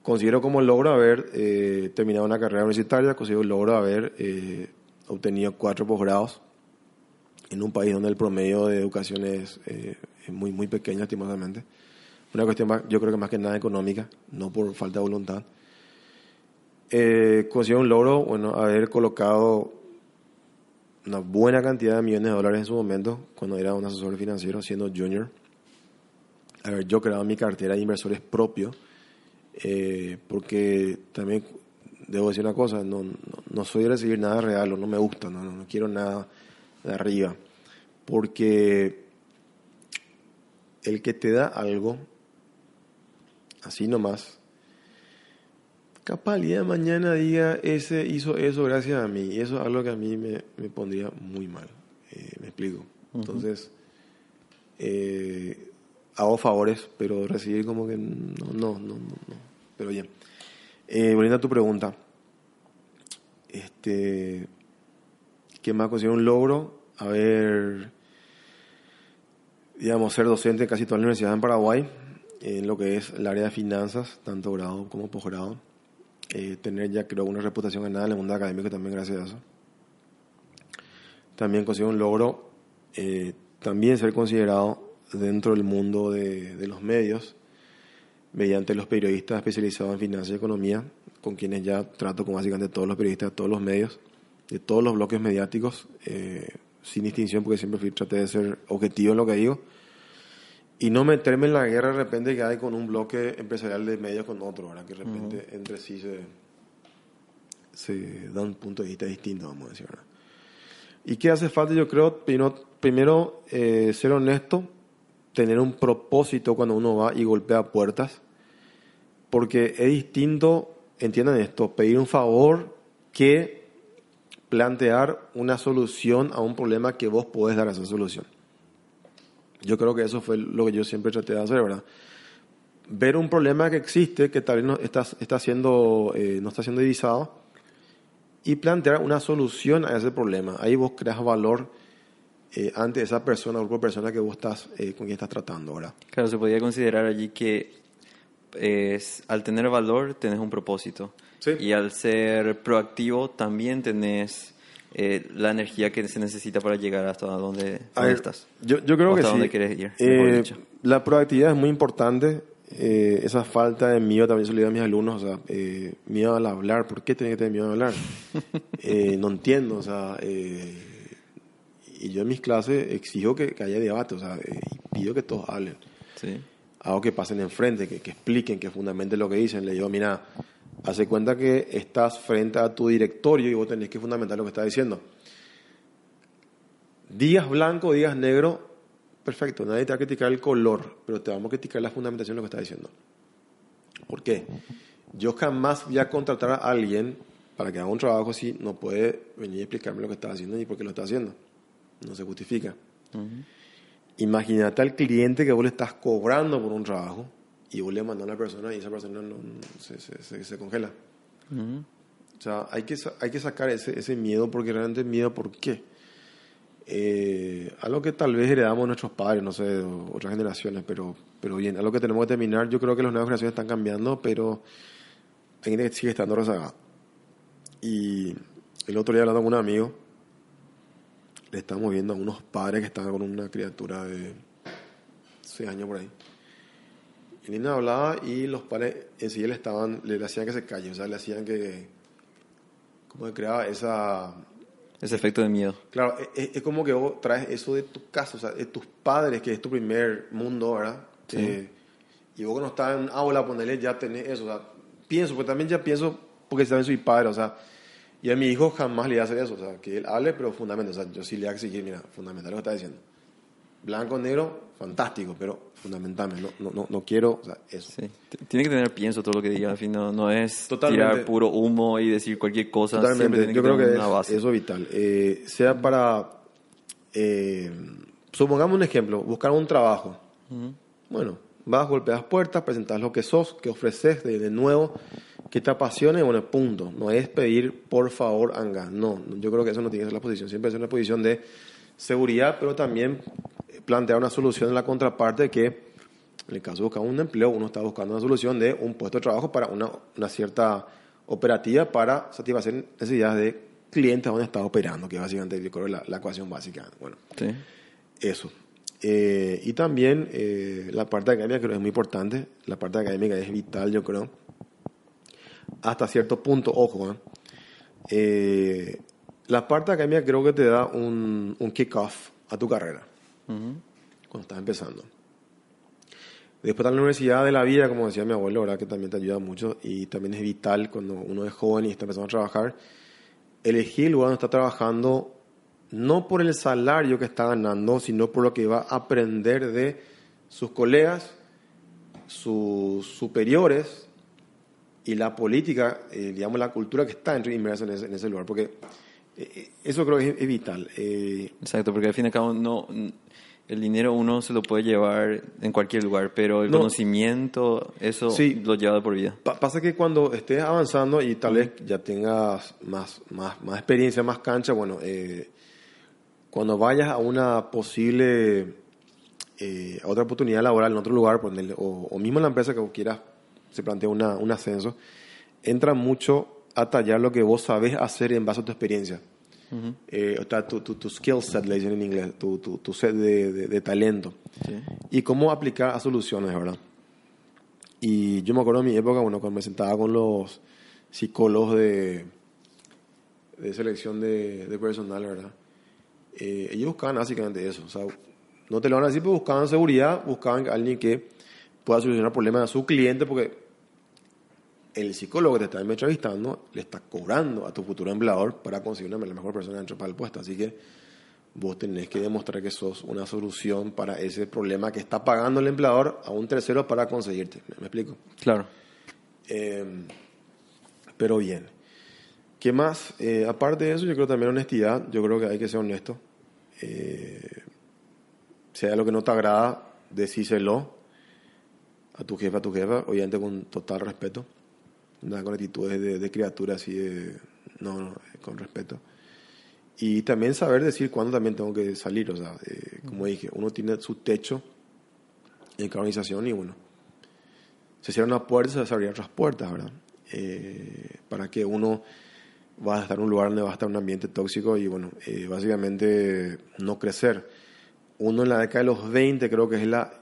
Considero como logro haber eh, terminado una carrera universitaria, considero logro haber eh, obtenido cuatro posgrados en un país donde el promedio de educación es, eh, muy, muy pequeño, estimadamente. Una cuestión, yo creo que más que nada económica, no por falta de voluntad. considero un logro, bueno, haber colocado una buena cantidad de millones de dólares en su momento, cuando era un asesor financiero, siendo junior. Haber yo creado mi cartera de inversores propios eh, porque también debo decir una cosa, no, no, soy de recibir nada real, no me gusta, no, no quiero nada de arriba, porque el que te da algo, así nomás, capaz el día de mañana diga, ese hizo eso gracias a mí, y eso es algo que a mí me, me pondría muy mal, eh, me explico. Entonces, eh, hago favores, pero recibir como que no, no, no, no. Pero bien. Eh, volviendo a tu pregunta. Este, ¿Qué más considero un logro? A ver, digamos, ser docente en casi toda la universidad en Paraguay, en lo que es el área de finanzas, tanto grado como posgrado. Eh, tener ya creo una reputación ganada en el mundo académico también gracias a eso. También considero un logro eh, también ser considerado dentro del mundo de, los medios, mediante los periodistas especializados en finanzas y economía, con quienes ya trato con básicamente todos los periodistas de todos los medios, de todos los bloques mediáticos, eh, sin distinción, porque siempre fui, traté de ser objetivo en lo que digo, y no meterme en la guerra de repente que hay con un bloque empresarial de medios con otro, que de repente entre sí se, se da un punto de vista distinto, vamos a decir. ¿Y qué hace falta? Yo creo, primero, eh, ser honesto, tener un propósito cuando uno va y golpea puertas, porque es distinto, entiendan esto, pedir un favor que plantear una solución a un problema que vos podés dar esa solución. Yo creo que eso fue lo que yo siempre traté de hacer, ¿verdad? Ver un problema que existe, que tal vez no está, está siendo, eh, no está siendo divisado, y plantear una solución a ese problema. Ahí vos creas valor eh, ante esa persona o grupo de personas que vos estás, eh, con quien estás tratando, ¿verdad? Claro, se podría considerar allí que es, al tener valor tenés un propósito. Sí. Y al ser proactivo también tenés eh, la energía que se necesita para llegar hasta donde, donde estás. Yo, yo creo O que hasta sí. dónde querés ir, Eh, la proactividad es muy importante. Eh, esa falta de miedo también se lo digo a mis alumnos. O sea, eh, miedo al hablar. ¿Por qué tienen que tener miedo al hablar? *laughs* Eh, no entiendo. O sea, eh, y yo en mis clases exijo que, que haya debate. O sea, pido que todos hablen. Sí. Hago que pasen enfrente, que, que expliquen, que fundamenten lo que dicen. Le digo, mira, hace cuenta que estás frente a tu directorio y vos tenés que fundamentar lo que estás diciendo. Días blanco, días negro, perfecto. Nadie te va a criticar el color, pero te vamos a criticar la fundamentación de lo que estás diciendo. ¿Por qué? Yo jamás voy a contratar a alguien para que haga un trabajo así, no puede venir a explicarme lo que está haciendo ni por qué lo está haciendo. No se justifica. Imagínate al cliente que vos le estás cobrando por un trabajo y vos le mandas a la persona y esa persona no, se, se- se- se congela. Ujú. O sea, hay que, hay que sacar ese, ese miedo porque realmente miedo, ¿por qué? Eh, algo que tal vez heredamos nuestros padres, no sé, otras generaciones, pero, pero bien, algo que tenemos que terminar. Yo creo que las nuevas generaciones están cambiando, pero hay gente que sigue estando rezagada. Y el otro día hablando con un amigo, le estábamos viendo a unos padres que estaban con una criatura de 6 años por ahí. El niño hablaba y los padres enseguida le estaban, le hacían que se calle, o sea, le hacían que, como que creaba esa, Ese efecto de miedo. Claro, es, es como que vos traes eso de tu casa, o sea, de tus padres, que es tu primer mundo, ¿verdad? Sí. Eh, y vos cuando estás en aula, ponerle, ya tenés eso, o sea, pienso, pues también ya pienso, porque también soy padre, o sea, y a mi hijo jamás le voy a hacer eso, o sea, que él hable, pero fundamental, o sea, yo sí le voy a exigir, mira, fundamental lo que está diciendo. Blanco, negro, fantástico, pero fundamentalmente, no, no, no, no quiero, o sea, eso. Sí. Tiene que tener pienso todo lo que diga. Al fin, no, no es Totalmente. tirar puro humo y decir cualquier cosa. Totalmente, yo creo que una es, base. eso es vital. Eh, sea para, eh, supongamos un ejemplo, buscar un trabajo. Bueno, vas, golpeas puertas, presentas lo que sos, que ofreces de, de nuevo, que te apasione, bueno, punto. No es pedir, por favor, anga. No, yo creo que eso no tiene que ser la posición. Siempre es una posición de seguridad, pero también plantear una solución en la contraparte que, en el caso de buscar un empleo, uno está buscando una solución de un puesto de trabajo para una, una cierta operativa para satisfacer necesidades de clientes donde está operando, que es básicamente creo, la, la ecuación básica. Bueno, Sí. eso. Eh, y también eh, la parte académica creo que es muy importante. La parte académica es vital, yo creo. Hasta cierto punto, ojo. Eh, la parte académica creo que te da un, un kick-off a tu carrera Cuando estás empezando. Después está la universidad de la vida, como decía mi abuelo, ¿verdad? que también te ayuda mucho y también es vital cuando uno es joven y está empezando a trabajar, elegir el lugar donde está trabajando no por el salario que está ganando, sino por lo que va a aprender de sus colegas, sus superiores y la política, eh, digamos, la cultura que está inmersa en ese, en ese lugar, porque eh, eso creo que es, es vital. Eh, Exacto, porque al fin y al cabo no, el dinero uno se lo puede llevar en cualquier lugar, pero el No. conocimiento, eso Sí. lo lleva de por vida. Pa- pasa que cuando estés avanzando y tal vez ya tengas más, más, más experiencia, más cancha, bueno, eh, cuando vayas a una posible, eh, a otra oportunidad laboral en otro lugar, ponerle- o, o mismo en la empresa que quieras, se plantea una, un ascenso, entra mucho a tallar lo que vos sabés hacer en base a tu experiencia. Eh, o sea, tu, tu, tu skill set, le dicen en inglés, tu, tu, tu set de, de- de talento. Sí. Y cómo aplicar a soluciones, ¿verdad? Y yo me acuerdo de mi época, bueno, cuando me sentaba con los psicólogos de, de selección de, de personal, ¿verdad? Eh, ellos buscaban básicamente eso. O sea, no te lo van a decir, pero buscaban seguridad, buscaban a alguien que pueda solucionar problemas a su cliente, porque el psicólogo que te está entrevistando le está cobrando a tu futuro empleador para conseguir una, la mejor persona dentro para el puesto. Así que vos tenés que demostrar que sos una solución para ese problema que está pagando el empleador a un tercero para conseguirte. ¿Me, explico? Claro. Eh, pero bien. ¿Qué más? Eh, aparte de eso, yo creo también honestidad. Yo creo que hay que ser honesto. Eh, si hay algo que no te agrada, decíselo a tu jefe, a tu jefa, obviamente con total respeto. Nada con actitudes de, de criatura así de... No, no, con respeto. Y también saber decir cuándo también tengo que salir. O sea, eh, como dije, uno tiene su techo en cada organización y bueno, se cierran una puerta, se abrirán otras puertas, ¿verdad? Eh, para que uno va a estar en un lugar donde va a estar un ambiente tóxico y bueno, eh, básicamente no crecer. Uno en la década de los 20 creo que es la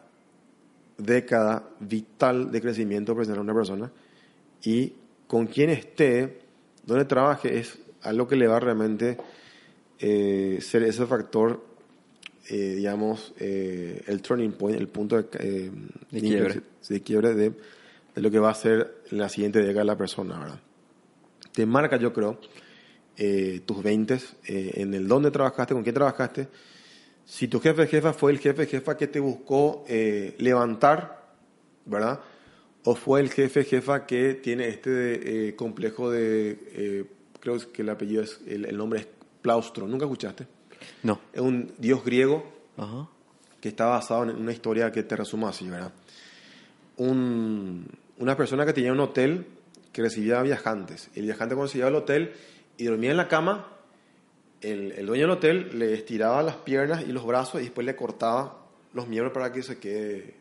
década vital de crecimiento profesional de una persona y con quien esté, donde trabaje, es algo que le va realmente eh, ser ese factor, eh, digamos, eh, el turning point, el punto de, eh, De quiebre. de, quiebre de, de lo que va a ser en la siguiente década la persona, ¿verdad? Te marca, yo creo, eh, tus 20 en el dónde trabajaste, con quién trabajaste. Si tu jefe jefa fue el jefe jefa que te buscó eh, levantar, ¿verdad? O fue el jefe jefa que tiene este eh, complejo de, eh, creo que el apellido es, el, el nombre es Plaustro, ¿nunca escuchaste? No. Es un dios griego Ajá. que está basado en una historia que te resumo así, ¿verdad? Un- una persona que tenía un hotel que recibía viajantes. El viajante cuando se iba al hotel y dormía en la cama, el, el dueño del hotel le estiraba las piernas y los brazos y después le cortaba los miembros para que se quede.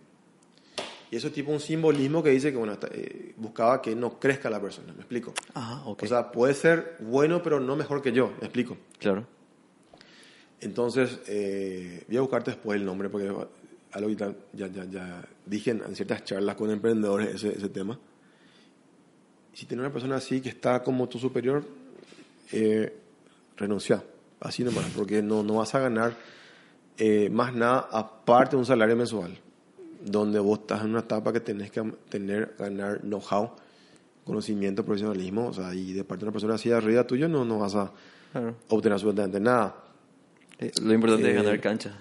Y eso es tipo un simbolismo que dice que bueno, eh, buscaba que no crezca la persona, ¿me explico? Ah, ok. O sea, puede ser bueno pero no mejor que yo, ¿me explico? claro. Entonces, eh, voy a buscarte después el nombre porque algo que ya, ya, ya, dije en, en ciertas charlas con emprendedores ese, ese tema. Si tienes una persona así que está como tu superior, eh, renuncia, así nomás, porque no, no vas a ganar eh, más nada aparte de un salario mensual, donde vos estás en una etapa que tenés que tener, ganar know-how, conocimiento, profesionalismo, o sea, y de parte de una persona así de arriba tuyo no, no vas a Claro. obtener absolutamente nada. Eh, lo importante es Eh, ganar cancha,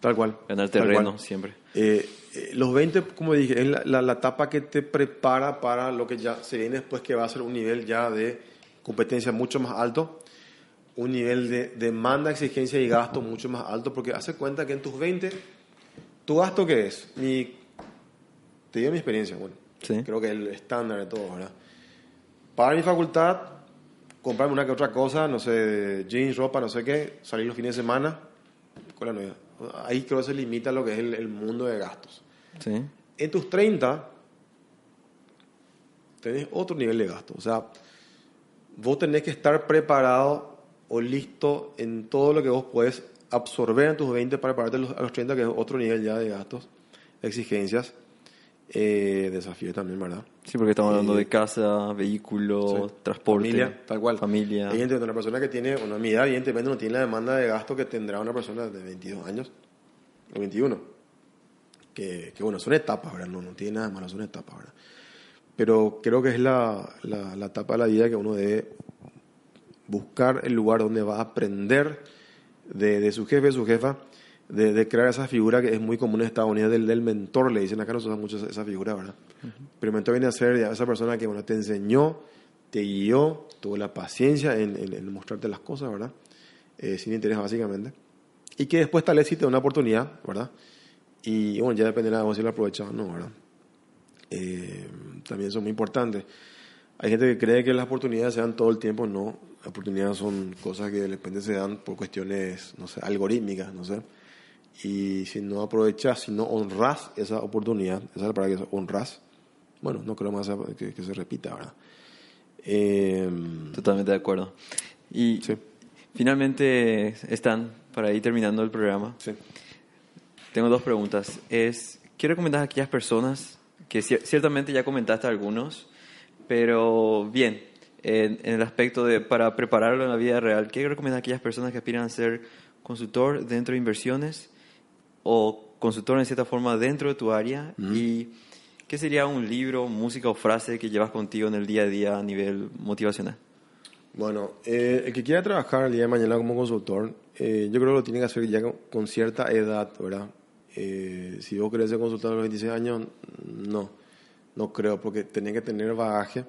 Tal cual. ganar terreno cual. siempre. Eh, eh, los 20, como dije, es la, la- la etapa que te prepara para lo que ya se viene después, que va a ser un nivel ya de competencia mucho más alto, un nivel de demanda, exigencia y gasto mucho más alto, porque hace cuenta que en tus 20, ¿tu gasto qué es? Mi, te digo mi experiencia, bueno, Sí. creo que el estándar de todo, ¿verdad? Para mi facultad, comprarme una que otra cosa, no sé, jeans, ropa, no sé qué, salir los fines de semana con la novia. Ahí creo que se limita lo que es el, el mundo de gastos. Sí. En tus 30, tenés otro nivel de gasto. O sea, vos tenés que estar preparado o listo en todo lo que vos puedes absorber en tus 20 para prepararte a los, a los 30, que es otro nivel ya de gastos, de exigencias, eh, desafíos también, ¿verdad? Sí, porque estamos hablando Eh, de casa, vehículo, Sí. transporte. Familia, tal cual. Familia. Evidentemente, una persona que tiene una mi edad, evidentemente no tiene la demanda de gasto que tendrá una persona de 22 años o 21. Que, que bueno, son etapas, ¿verdad? No, no tiene nada malo, son etapas, ¿verdad? Pero creo que es la, la, la etapa de la vida que uno debe buscar el lugar donde va a aprender de, de su jefe, su jefa, de, de crear esa figura que es muy común en Estados Unidos del, del mentor, le dicen acá no se usa mucho esa, esa figura, ¿verdad? Pero el mentor viene a ser esa persona que bueno, te enseñó, te guió, tuvo la paciencia en, en- en mostrarte las cosas, ¿verdad? Eh, sin interés básicamente. Y que después tal vez sí te da una oportunidad, ¿verdad? Y bueno, ya dependerá de vos si lo aprovechas o no, ¿verdad? Eh, también son muy importantes. Hay gente que cree que las oportunidades se dan todo el tiempo, no. Las oportunidades son cosas que de repente se dan por cuestiones, no sé, algorítmicas, no sé. Y si no aprovechas, si no honras esa oportunidad, esa es la palabra que es honras, bueno, no creo más que, que se repita, ¿verdad? Eh, Totalmente de acuerdo. Y Sí. finalmente están para ir terminando el programa. sí. Tengo dos preguntas. Es, ¿qué recomendás a aquellas personas que cier- ciertamente ya comentaste algunos, pero bien, en, en el aspecto de para prepararlo en la vida real, ¿qué recomendás a aquellas personas que aspiran a ser consultor dentro de inversiones o consultor en cierta forma dentro de tu área? ¿Y qué sería un libro, música o frase que llevas contigo en el día a día a nivel motivacional? Bueno, eh, el que quiera trabajar el día de mañana como consultor, eh, yo creo que lo tiene que hacer ya con, con cierta edad, ¿verdad? Eh, si vos querés ser consultor a los 26 años, no, no creo, porque tenés que tener bagaje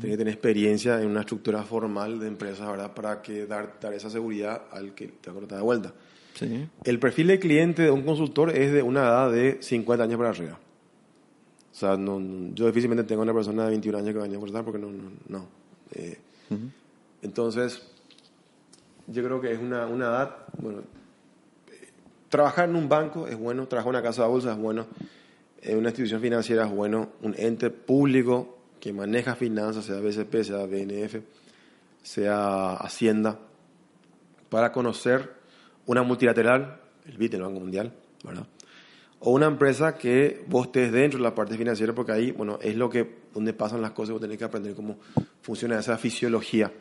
Tienes que tener experiencia en una estructura formal de empresa, ¿verdad? Para que dar, dar esa seguridad al que te va a de vuelta. Sí. El perfil de cliente de un consultor es de una edad de 50 años para arriba. O sea, no, yo difícilmente tengo una persona de 21 años que vaya a consultar porque no, no. no. Eh, Entonces, yo creo que es una, una edad, bueno, eh, trabajar en un banco es bueno, trabajar en una casa de bolsa es bueno, en una institución financiera es bueno, un ente público que maneja finanzas, sea BCP, sea BNF, sea Hacienda, para conocer una multilateral, el BIT, el Banco Mundial, ¿verdad? O una empresa que vos estés dentro de la parte financiera, porque ahí, bueno, es lo que, donde pasan las cosas, vos tenés que aprender cómo funciona esa fisiología.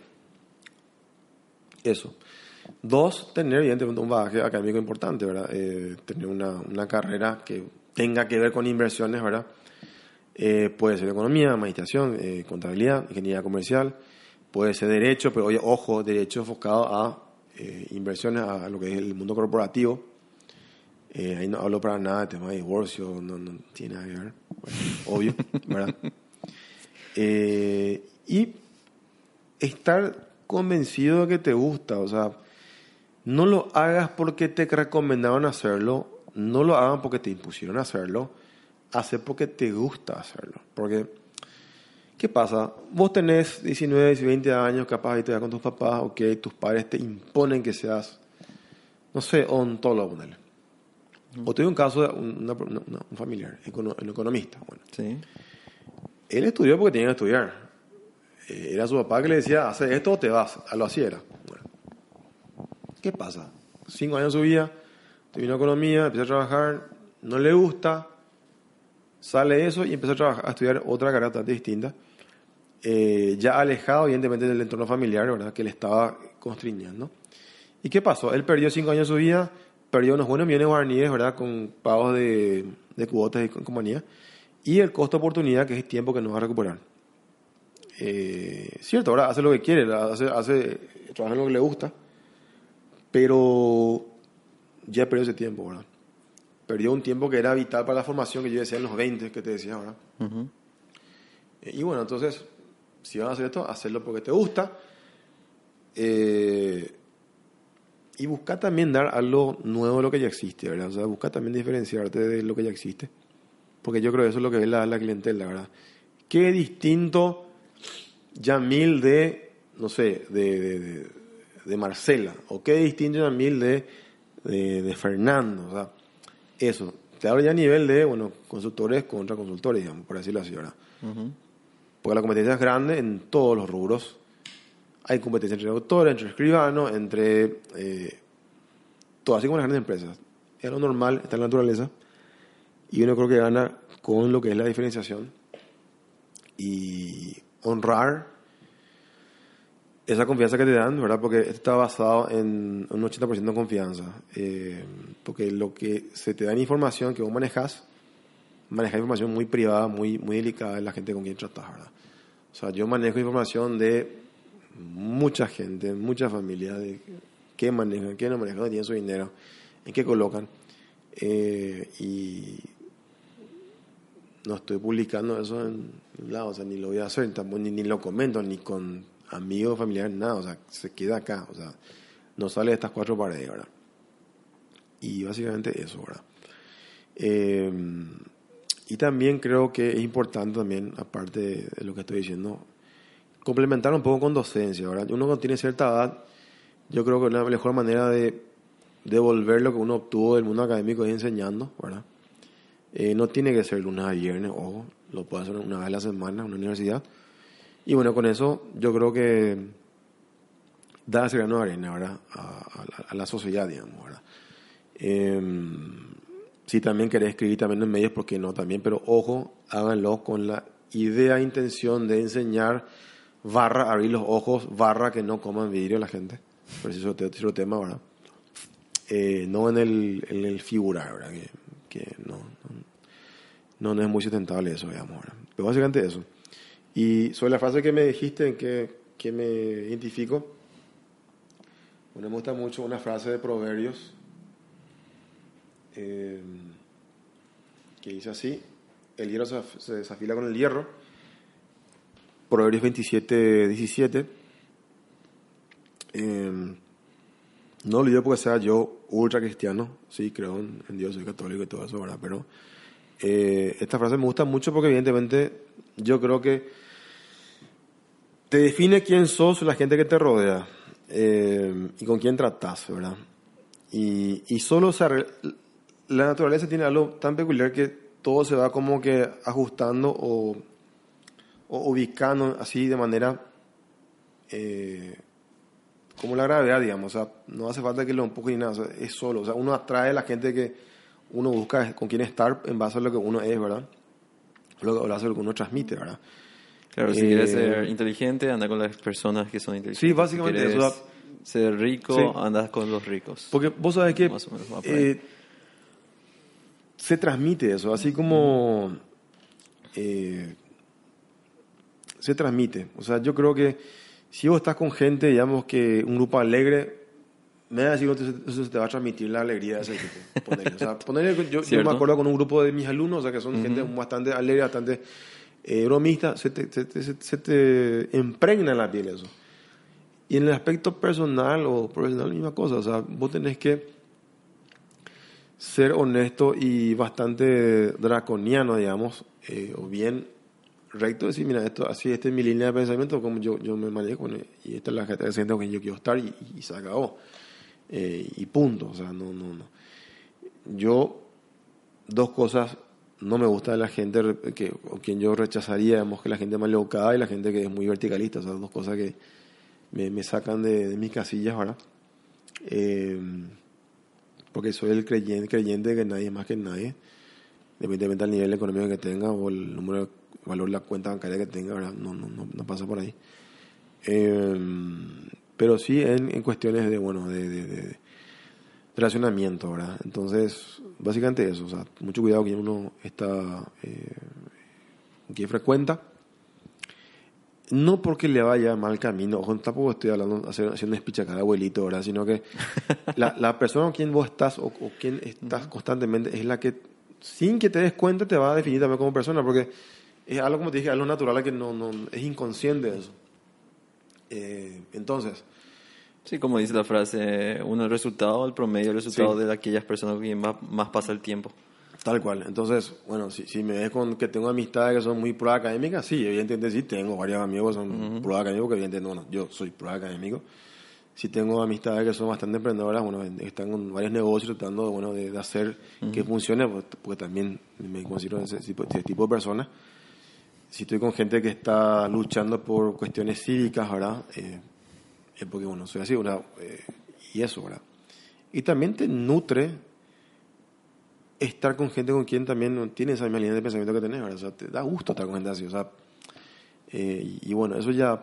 Eso. Dos, tener evidentemente un bagaje académico importante, ¿verdad? Eh, tener una, una, carrera que tenga que ver con inversiones, ¿verdad? Eh, puede ser economía, administración, eh, contabilidad, ingeniería comercial, puede ser derecho, pero oye, ojo, derecho enfocado a eh, inversiones, a lo que es el mundo corporativo. Ahí no hablo para nada de tema de divorcio, no, tiene nada que ver, obvio, ¿verdad? Y estar convencido de que te gusta, o sea, no lo hagas porque te recomendaron hacerlo, no lo hagan porque te impusieron hacerlo, hace porque te gusta hacerlo. Porque, ¿qué pasa? Vos tenés 19, 20 años, capaz y te vas con tus papás, ok, tus padres te imponen que seas, no sé, ontólogo, ponele. O tuve un caso de una, una, un familiar, un economista. Bueno. Sí. Él estudió porque tenía que estudiar. Eh, era su papá que le decía, hace esto o te vas. A lo así era. Bueno. ¿Qué pasa? Cinco años de su vida, terminó economía, empieza a trabajar, no le gusta, sale eso y empieza a, trabajar, a estudiar otra carrera distinta. Eh, ya alejado, evidentemente, del entorno familiar, ¿verdad? Que le estaba constriñendo. ¿Y qué pasó? Él perdió cinco años de su vida, perdió unos buenos millones de guaraníes, ¿verdad? Con pagos de, de cuotas y compañía. Y el costo de oportunidad, que es tiempo que no va a recuperar. Eh, cierto, ahora hace lo que quiere, hace, hace, trabaja en lo que le gusta, pero ya perdió ese tiempo, ¿verdad? Perdió un tiempo que era vital para la formación que yo decía en los 20, que te decía. Uh -huh. Y bueno, entonces, si vas a hacer esto, hacerlo porque te gusta. Eh, y busca también dar algo nuevo de lo que ya existe, ¿verdad? O sea, busca también diferenciarte de lo que ya existe. Porque yo creo que eso es lo que ve la, la clientela, ¿verdad? Qué distinto Yamil de, no sé, de, de, de, de Marcela, o qué distinto Yamil de, de, de Fernando, o sea, eso. Te hablo ya a nivel de, bueno, consultores contra consultores, digamos, por decirlo así, ¿verdad? Uh -huh. Porque la competencia es grande en todos los rubros. Hay competencia entre autores, entre escribanos, entre eh, todo, así como las grandes empresas. Es lo normal, está en la naturaleza. Y uno creo que gana con lo que es la diferenciación y honrar esa confianza que te dan, ¿verdad? Porque esto está basado en un 80% de confianza. Eh, porque lo que se te da en información que vos manejas, manejas información muy privada, muy, muy delicada de la gente con quien tratas, ¿verdad? O sea, yo manejo información de mucha gente, mucha familia, de qué manejan, qué no manejan, dónde tienen su dinero, en qué colocan. Eh, y no estoy publicando eso en lado, o sea, ni lo voy a hacer, ni, ni lo comento, ni con amigos, familiares, nada, o sea, se queda acá, o sea, no sale de estas cuatro paredes, ¿verdad? Y básicamente eso, ¿verdad? Eh, y también creo que es importante también, aparte de lo que estoy diciendo, complementar un poco con docencia, ¿verdad? Uno cuando tiene cierta edad, yo creo que la mejor manera de devolver lo que uno obtuvo del mundo académico es enseñando, ¿verdad? Eh, no tiene que ser lunes a viernes, ojo, lo puede hacer una vez a la semana en una universidad. Y bueno, con eso yo creo que da ese grano de arena, ¿verdad? A, a, a la sociedad, digamos, ¿verdad? Eh, si también querés escribir también en medios, porque no también, pero ojo, háganlo con la idea, intención de enseñar, barra, abrir los ojos, barra que no coman vidrio la gente. Por eso es otro tema, ¿verdad? Eh, no en el, en el figurar, ¿verdad? Que, que no, no, no, es muy sustentable eso, digamos. ¿verdad? Pero básicamente eso. Y sobre la frase que me dijiste en que, que me identifico, bueno, me gusta mucho una frase de Proverbios eh, que dice así, el hierro se, se desafila con el hierro. Proverbios 27, 17. Eh, no lo digo porque sea yo ultra cristiano, sí, creo en, en Dios, soy católico y todo eso, ¿verdad? Pero eh, esta frase me gusta mucho porque evidentemente yo creo que te define quién sos la gente que te rodea eh, y con quién tratas, ¿verdad? Y, y solo la naturaleza tiene algo tan peculiar que todo se va como que ajustando o, ubicando así de manera eh, como la gravedad, digamos. No hace falta que lo empuje ni nada, es solo. Uno atrae a la gente que uno busca con quién estar en base a lo que uno es, ¿verdad? Lo, lo, lo que uno transmite, ¿verdad? Claro, si quieres ser inteligente, anda con las personas que son inteligentes. Sí, básicamente si eso. Ser rico, Sí. andas con los ricos. Porque vos sabés que Más o menos eh, se transmite eso, así como eh, se transmite. O sea, yo creo que si vos estás con gente, digamos que un grupo alegre, me da a decir que eso- te va a transmitir la alegría de ese equipo. *laughs* O sea, ponele que yo, yo me acuerdo con un grupo de mis alumnos, o sea, que son gente bastante alegre, bastante eh, bromista, se te, se, te, se- te impregna en la piel eso. Y en el aspecto personal o profesional, la misma cosa. O sea, vos tenés que ser honesto y bastante draconiano, digamos, eh, o bien recto, decir, mira, esto, así, esta es mi línea de pensamiento, como yo, yo me manejo, y esta es la gente quien yo quiero estar, y, y se acabó. Eh, y punto. O sea, no, no, no. Yo, dos cosas no me gusta de la gente que, o quien yo rechazaría, digamos, que la gente maleducada y la gente que es muy verticalista. O sea, dos cosas que me, me sacan de, de mis casillas, ¿verdad? Eh, porque soy el creyente, creyente de que nadie es más que nadie, independientemente del nivel económico que tenga o el número de valor de la cuenta bancaria que tenga, ¿verdad? No, no, no, no pasa por ahí. Eh, pero sí en, en cuestiones de, bueno, de, de, de relacionamiento, ¿verdad? Entonces, básicamente eso, o sea, mucho cuidado que uno está, eh, que frecuenta. No porque le vaya mal camino, ojo, tampoco estoy hablando, hacer- haciendo espichacar abuelito, ¿verdad? Sino que *laughs* la, la persona con quien vos estás o, o quien estás constantemente es la que, sin que te des cuenta, te va a definir también como persona, porque es algo, como te dije, algo natural que no, no es inconsciente eso. Eh, entonces, Sí, como dice la frase, uno el resultado, el promedio, el resultado Sí. de aquellas personas quien más, más pasa el tiempo. Tal cual. Entonces, bueno, si, si me ves con que tengo amistades que son muy pro académicas, sí, evidentemente sí, tengo varios amigos que son pro académicos, que evidentemente, bueno, yo soy pro académico. Sí tengo amistades que son bastante emprendedoras, bueno, están con varios negocios tratando, bueno, de, de hacer que funcione, pues, porque también me considero ese tipo, ese tipo de persona. Si estoy con gente que está luchando por cuestiones cívicas, ¿verdad? Eh, es porque, bueno, soy así, una, eh, y eso, ¿verdad? Y también te nutre estar con gente con quien también tiene esa misma línea de pensamiento que tenés, ¿verdad? O sea, te da gusto estar con gente así, o sea, eh, y, y bueno, eso ya,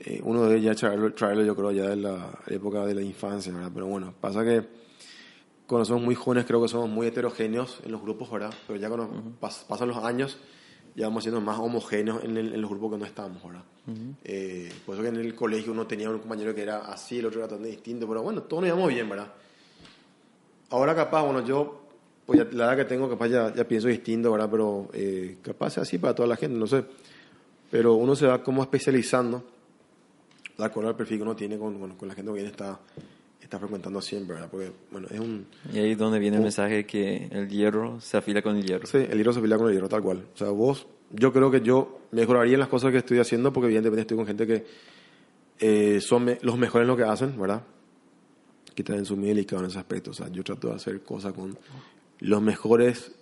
eh, uno debe ya traerlo, traerlo, yo creo, ya de la época de la infancia, ¿verdad? Pero bueno, pasa que cuando somos muy jóvenes creo que somos muy heterogéneos en los grupos, ¿verdad? Pero ya cuando pas- pasan los años, ya vamos siendo más homogéneos en, el- en los grupos que no estamos, ¿verdad? Eh, por eso que en el colegio uno tenía un compañero que era así, el otro era tan distinto, pero bueno, todos nos llevamos bien, ¿verdad? Ahora capaz, bueno, yo, pues ya, la edad que tengo, capaz ya, ya pienso distinto, ¿verdad? Pero eh, capaz es así para toda la gente, no sé. Pero uno se va como especializando, de acuerdo al perfil que uno tiene con, bueno, con la gente que viene está, está frecuentando siempre, ¿verdad? Porque, bueno, es un... Y ahí es donde viene el mensaje que el hierro se afila con el hierro. Sí, el hierro se pelea con el hierro, tal cual. O sea, vos, yo creo que yo mejoraría en las cosas que estoy haciendo porque evidentemente estoy con gente que eh, son me- los mejores en lo que hacen, ¿verdad? Que también son muy delicados en ese aspecto. O sea, yo trato de hacer cosas con los mejores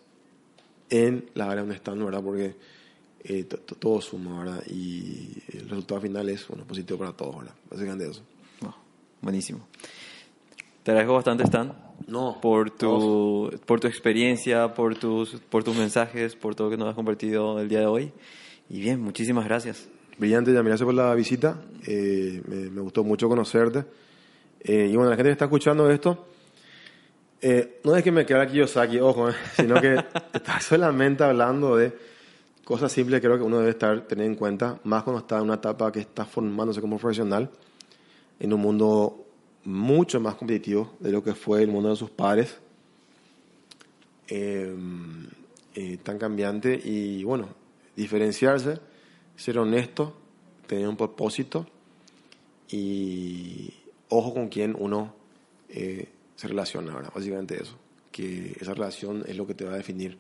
en la área donde están, ¿verdad? Porque eh, to- to- todo suma, ¿verdad? Y el resultado final es, bueno, positivo para todos, ¿verdad? Básicamente eso. Oh, buenísimo. Te agradezco bastante, Stan, No, por tu, por tu experiencia, por tus, por tus mensajes, por todo lo que nos has compartido el día de hoy. Y bien, muchísimas gracias. Brillante, ya gracias por la visita. Eh, me, me gustó mucho conocerte. Eh, y bueno, la gente que está escuchando esto, eh, no es que me quede aquí Yosaki, ojo, eh, *laughs* sino que está solamente hablando de cosas simples que creo que uno debe estar tener en cuenta, más cuando está en una etapa que está formándose como profesional en un mundo mucho más competitivo de lo que fue el mundo de sus padres. Eh, eh, tan cambiante y bueno, diferenciarse ser honesto, tener un propósito y ojo con quién uno eh, se relaciona, ¿verdad? Básicamente eso, que esa relación es lo que te va a definir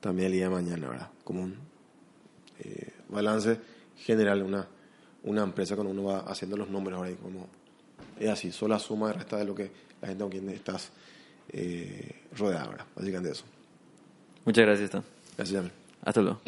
también el día de mañana, ¿verdad? Como un eh, balance general, una, una empresa cuando uno va haciendo los números ahora y como es así, solo la suma de resta de lo que la gente con quien estás eh, rodeada, ¿verdad? Básicamente eso. Muchas gracias, Tom. Gracias, Jamil. Hasta luego.